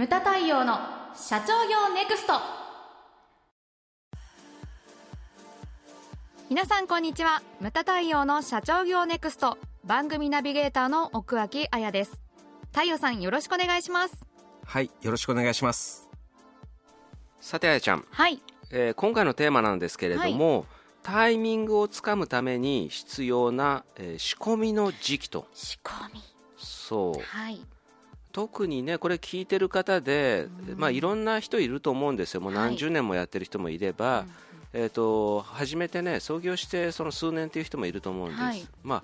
ムタ太陽の社長業ネクスト。皆さんこんにちは。ムタ太陽の社長業ネクスト。番組ナビゲーターの奥脇彩です。太陽さんよろしくお願いします。はいよろしくお願いします。さてあやちゃん、はい、えー今回のテーマなんですけれども、タイミングをつかむために必要な、えー仕込みの時期と。仕込み。そう。はい特にねこれ聞いてる方で、まあ、いろんな人いると思うんですよ。もうはい。何十年もやってる人もいれば、えー、と初めてね創業してその数年という人もいると思うんです、はい。ま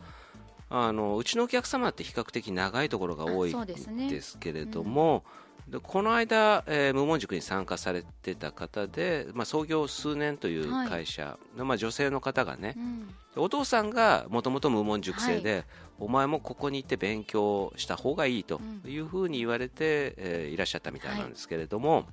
あ、あのうちのお客様って比較的長いところが多いんですけれども、でこの間、えー無門塾に参加されてた方で、まあ、創業数年という会社の、まあ、女性の方がねう、ん。お父さんがもともと無門塾生で、お前もここに行って勉強した方がいいというふうに言われて、えーいらっしゃったみたいなんですけれども、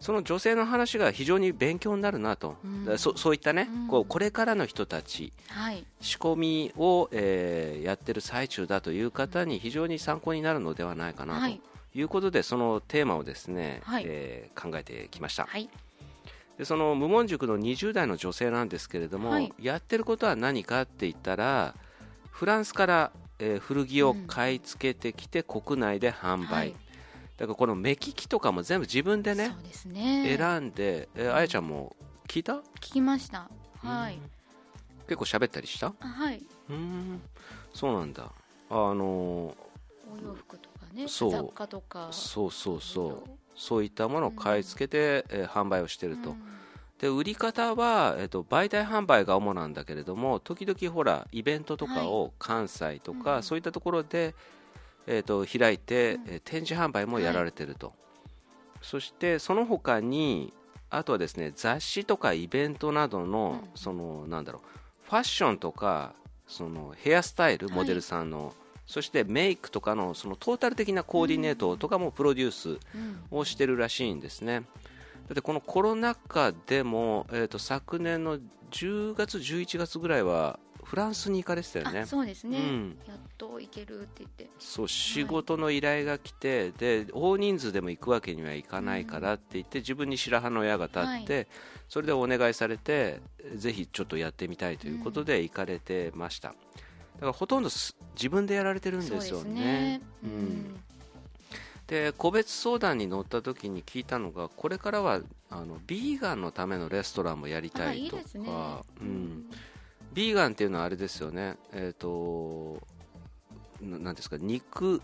その女性の話が非常に勉強になるなと、うん。そそういったね、うん。こうこれからの人たちはい。仕込みを、えーやってる最中だという方に非常に参考になるのではないかなと。はいい、うことでそのテーマをですね、はい。えー考えてきました、はい。でその無門塾の20代の女性なんですけれども、はい。やってることは何かって言ったらフランスから、えー古着を買い付けてきて国内で販売、はい。だからこの目利きとかも全部自分でねね。選んで、えーあやちゃんも聞いた？聞きました。はい。結構喋ったりした？あはい。うーん。そうなんだ。あのお洋服とかねそう。雑貨とか。そうそうそう。そういったものを買い付けて、えー販売をしてると、うん。で売り方は、えっと、媒体販売が主なんだけれども時々ほらイベントとかを関西とか、うん。そういったところで、えっと、開いて、うん。えー展示販売もやられてると、そしてその他にあとはですね雑誌とかイベントなどの、うん。そのなんだろうファッションとかそのヘアスタイルはい。モデルさんの、そしてメイクとかのそのトータル的なコーディネートとかもプロデュースうん。をしてるらしいんですね。だってこのコロナ禍でも、えー、と昨年の10月、11月ぐらいはフランスに行かれてたよね。あ。そうですね、うん。やっと行けるって言って。そう仕事の依頼が来て、で大人数でも行くわけにはいかないからって言って、自分に白羽の矢が立って、それでお願いされてぜひちょっとやってみたいということで行かれてました、だからほとんどす自分でやられてるんですよね。で個別相談に乗った時に聞いたのがこれからはあのビーガンのためのレストランもやりたいとかビーガンっていうのはあれですよね。えっ、とななんですか肉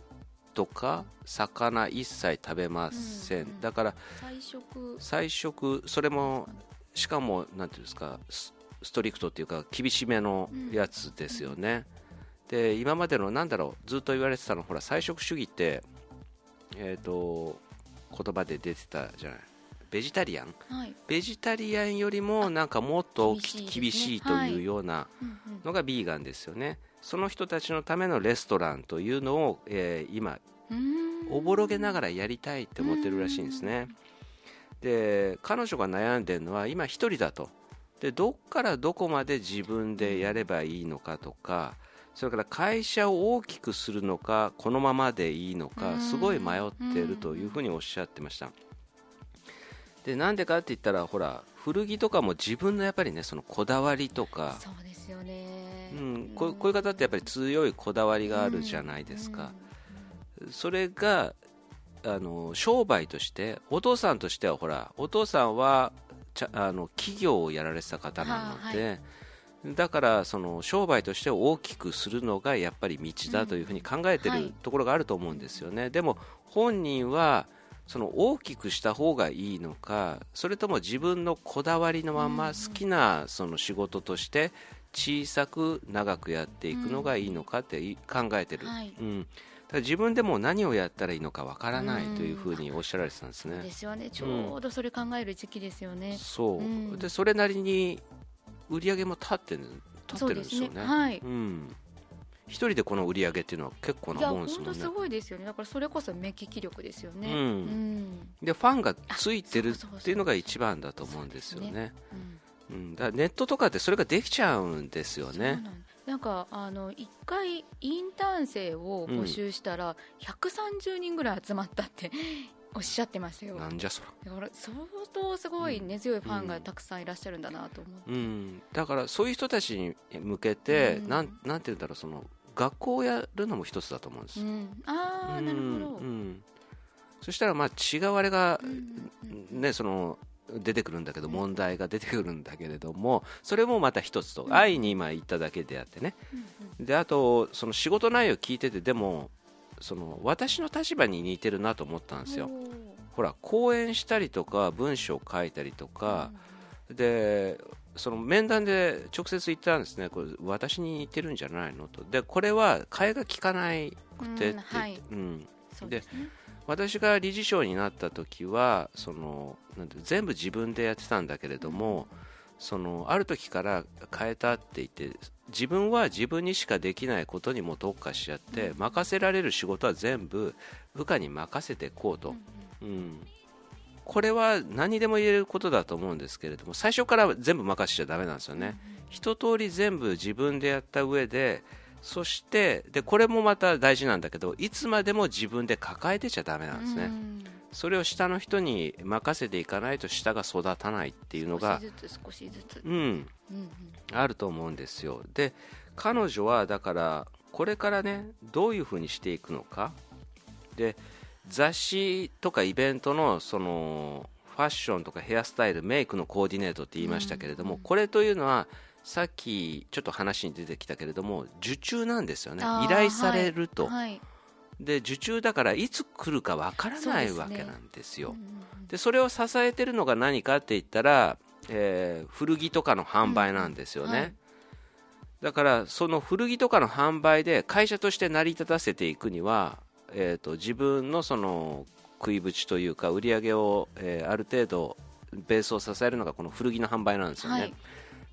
とか魚一切食べません、うんだから菜食。菜食それもしかもなんていうんですかスストリクトっていうか厳しめのやつですよね、で今までのなんだろうずっと言われてたのほら菜食主義ってえっ、と言葉で出てたじゃない。ベジタリアン？はい、ベジタリアンよりもなんかもっと厳しいというようなのがビーガンですよね、その人たちのためのレストランというのを、えー今おぼろげながらやりたいって思ってるらしいんですね。で彼女が悩んでるのは今一人だと。でどっからどこまで自分でやればいいのかとかそれから会社を大きくするのかこのままでいいのうん。かすごい迷ってるというふうにおっしゃってました。でなんでかって言ったらほら古着とかも自分のやっぱりねそのこだわりとか。そうですよね、うん、こうこういう方ってやっぱり強いこだわりがあるじゃないですか、それがあの商売としてお父さんとしてはほらお父さんはちゃあの企業をやられてた方なので、だからその商売として大きくするのがやっぱり道だというふうに考えてはい。るところがあると思うんですよね、でも本人はその大きくした方がいいのかそれとも自分のこだわりのまま好きなその仕事として小さく長くやっていくのがいいのかってい考えてる、はい。うん、自分でも何をやったらいいのかわからないというふうにおっしゃられてたんですね。そうですよね。ちょうどそれ考える時期ですよね、そう、うん。でそれなりに売り上げも立ってる立ってるんですよね。ね。はい。うん、一人でこの売り上げっていうのは結構なもんですもんね。本当す。ごいですよね。だからそれこそ目利き力ですよね。うん。うん。でファンがついてるっていうのが一番だと思うんですよね。うん。うん、だからネットとかってそれができちゃうんですよね。なん。なんかあの1回インターン生を募集したら130人ぐらい集まったっておっしゃってましたよ。なんじゃそら。だから相当すごい根強いファンがたくさんいらっしゃるんだなと思って、うん、だからそういう人たちに向けて、うん。なんなんて言うんだろうその学校をやるのも一つだと思うんです、うん。ああなるほど、うん。うんそしたらまあ違うあれが、うんうんねその出てくるんだけど問題が出てくるんだけれどもそれもまた一つと、うん。愛に今言っただけであってね。うん。であとその仕事内容聞いててでもその私の立場に似てるなと思ったんですよ。ほら講演したりとか文章を書いたりとか、でその面談で直接言ったんですね。これ私に似てるんじゃないのと。でこれは替えが利かないくてってう。んですね。私が理事長になった時はそのなんて全部自分でやってたんだけれども、そのある時から変えたって言って自分は自分にしかできないことにも特化しちゃって、任せられる仕事は全部部下に任せていこうと、うんこれは何にでも言えることだと思うんですけれども最初から全部任せちゃダメなんですよね、一通り全部自分でやった上でそしてでこれもまた大事なんだけどいつまでも自分で抱えてちゃダメなんですね、うんそれを下の人に任せていかないと下が育たないっていうのが少しずつ少しずつ、うん。うんうんあると思うんですよ。で彼女はだからこれからねどういうふうにしていくのか。で雑誌とかイベントのそのファッションとかヘアスタイルメイクのコーディネートって言いましたけれども、うん。これというのはさっきちょっと話に出てきたけれども受注なんですよね。依頼されると、はいで受注だからいつ来るかわからないわけなんですよ。うんうんでそれを支えてるのが何かって言ったら、えー古着とかの販売なんですよね、うんはい。だからその古着とかの販売で会社として成り立たせていくには、えー、と自分のその食いぶちというか売り上げを、えーある程度ベースを支えるのがこの古着の販売なんですよね、はい。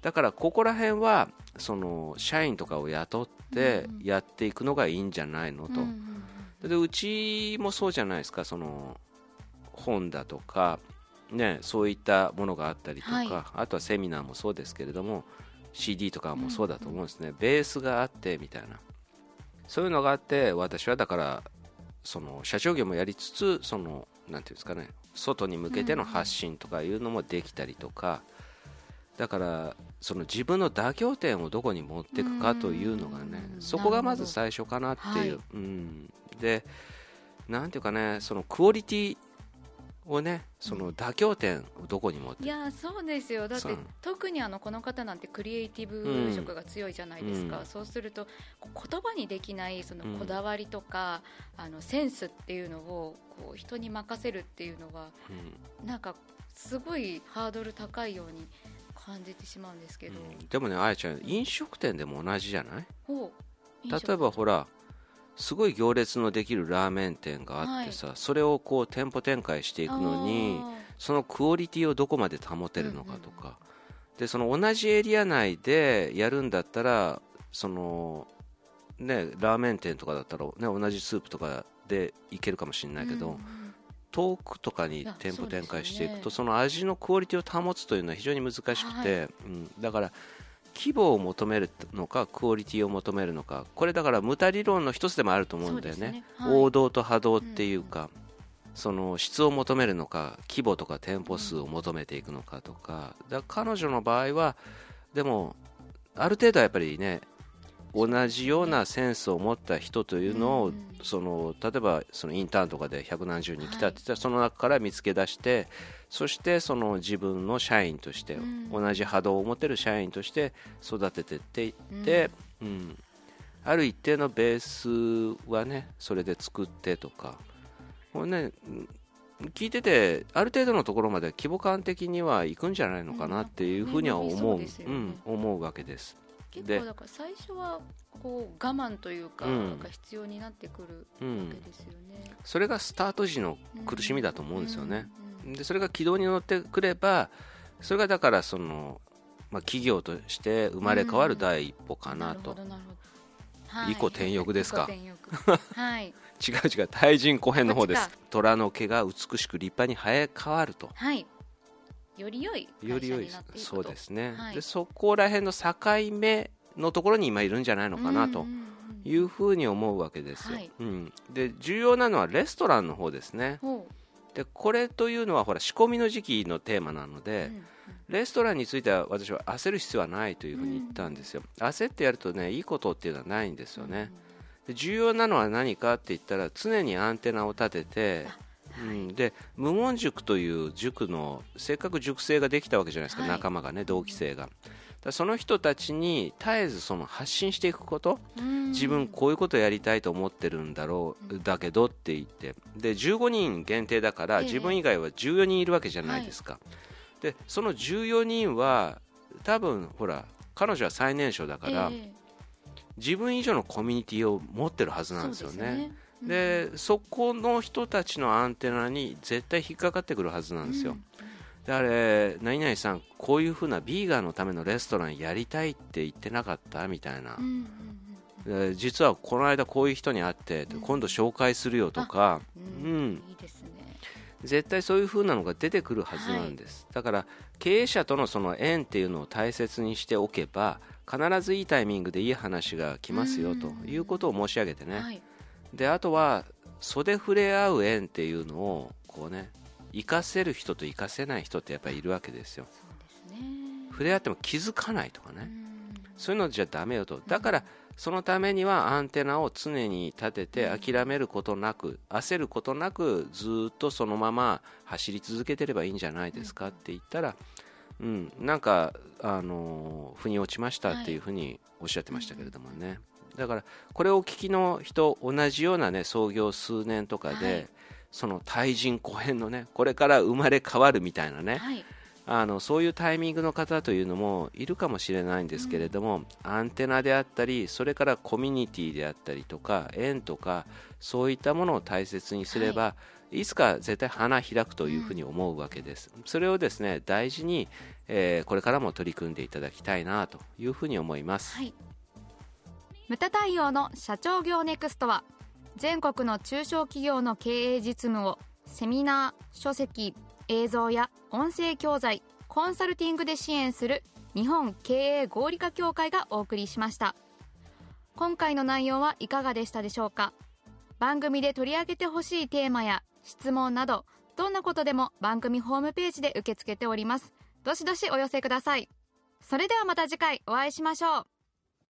だからここら辺はその社員とかを雇ってやっていくのがいいんじゃないのと、うんうんでうちもそうじゃないですか。その本だとか、ね、そういったものがあったりとか、はい。あとはセミナーもそうですけれども CD とかもそうだと思うんですね、ベースがあってみたいな。そういうのがあって私はだからその社長業もやりつつそのなんていうんですかね外に向けての発信とかいうのもできたりとか、だからその自分の妥協点をどこに持っていくかというのがねうん。そこがまず最初かなっていう、はい。うん、でなんていうかねそのクオリティをねその妥協点をどこに持っていやそうですよ。だって特にあのこの方なんてクリエイティブ色が強いじゃないですか、うん。そうすると言葉にできないそのうん。こだわりとか、あのセンスっていうのをこう人に任せるっていうのはうん。なんかすごいハードル高いように感じてしまうんですけど、うん。でもねあやちゃん飲食店でも同じじゃない？例えばほらすごい行列のできるラーメン店があってさ、それをこう店舗展開していくのにそのクオリティをどこまで保てるのかとか、でその同じエリア内でやるんだったらそのねラーメン店とかだったら、ね、同じスープとかでいけるかもしれないけど、うん遠くとかに店舗展開していくとそ,、ねの味のクオリティを保つというのは非常に難しくて、うん、だから規模を求めるのかクオリティを求めるのかこれだから無駄理論の一つでもあると思うんだよね。ね。はい。王道と波動っていうか、その質を求めるのか規模とか店舗数を求めていくのかとか。だ彼女の場合はでもある程度はやっぱりね同じようなセンスを持った人というのを、うん。うんその例えばそのインターンとかで百何十人来たって言ったら、その中から見つけ出してそしてその自分の社員として、うん。同じ波動を持てる社員として育ててっていって、うん。ある一定のベースはねそれで作ってとか。これねうん聞いててある程度のところまで規模感的にはいくんじゃないのかなっていうふうには思う,、うん、思うわけです。結で構だから最初はこう我慢というか、うん。が必要になってくるうんわけですよね、それがスタート時の苦しみだと思うんですよね。うんうんでそれが軌道に乗ってくればそれがだからその、まあ、企業として生まれ変わる第一歩かなと、るほどなるほど。はい以降転翼ですか？はい。違う違う。対人後編の方です。虎の毛が美しく立派に生え変わると。はいより良いより良いそうですね、はい。でそこら辺の境目のところに今いるんじゃないのかなとうんうんうんいうふうに思うわけですよ、はい。うん、で重要なのはレストランの方ですね。ほでこれというのはほら仕込みの時期のテーマなので、うんレストランについては私は焦る必要はないというふうに言ったんですよ、焦ってやるとねいいことっていうのはないんですよね、で重要なのは何かって言ったら常にアンテナを立てて、うん、で無言塾という塾のせっかく塾生ができたわけじゃないですか、はい。仲間がね同期生が。その人たちに絶えずその発信していくことうん。自分こういうことやりたいと思ってるんだろうだけどって言って。で15人限定だからええ。自分以外は14人いるわけじゃないですか、でその14人は多分ほら彼女は最年少だから、え自分以上のコミュニティを持ってるはずえなんですよね。うんでそこの人たちのアンテナに絶対引っかかってくるはずなんですよ、うん。であれ何々さんこういうふうなビーガンのためのレストランやりたいって言ってなかったみたいな。う、んで実はこの間こういう人に会って、うん。今度紹介するよとか、ううん。絶対そういう風なのが出てくるはずなんです、だから経営者とのその縁っていうのを大切にしておけば必ずいいタイミングでいい話が来ますよとうんいうことを申し上げてね、はいであとは袖触れ合う縁っていうのをこうね活かせる人と活かせない人ってやっぱりいるわけですよ。ですね。触れ合っても気づかないとかね、うん。そういうのじゃダメよと。だからそのためにはアンテナを常に立てて諦めることなく焦ることなくずっとそのまま走り続けてればいいんじゃないですかって言ったら、うん、なんか、あのー腑に落ちましたっていうふうにおっしゃってましたけれどもね、だからこれをお聞きの人同じようなね創業数年とかで、はい。その対人古変のねこれから生まれ変わるみたいなね、はい。あのそういうタイミングの方というのもいるかもしれないんですけれども、アンテナであったりそれからコミュニティであったりとか縁とかそういったものを大切にすれば、い、つか絶対花開くというふうに思うわけです、それをですね大事に、えーこれからも取り組んでいただきたいなというふうに思います、はいムタ太陽の社長業ネクストは全国の中小企業の経営実務をセミナー書籍映像や音声教材コンサルティングで支援する日本経営合理化協会がお送りしました。今回の内容はいかがでしたでしょうか？番組で取り上げてほしいテーマや質問などどんなことでも番組ホームページで受け付けております。どしどしお寄せください。それではまた次回お会いしましょう。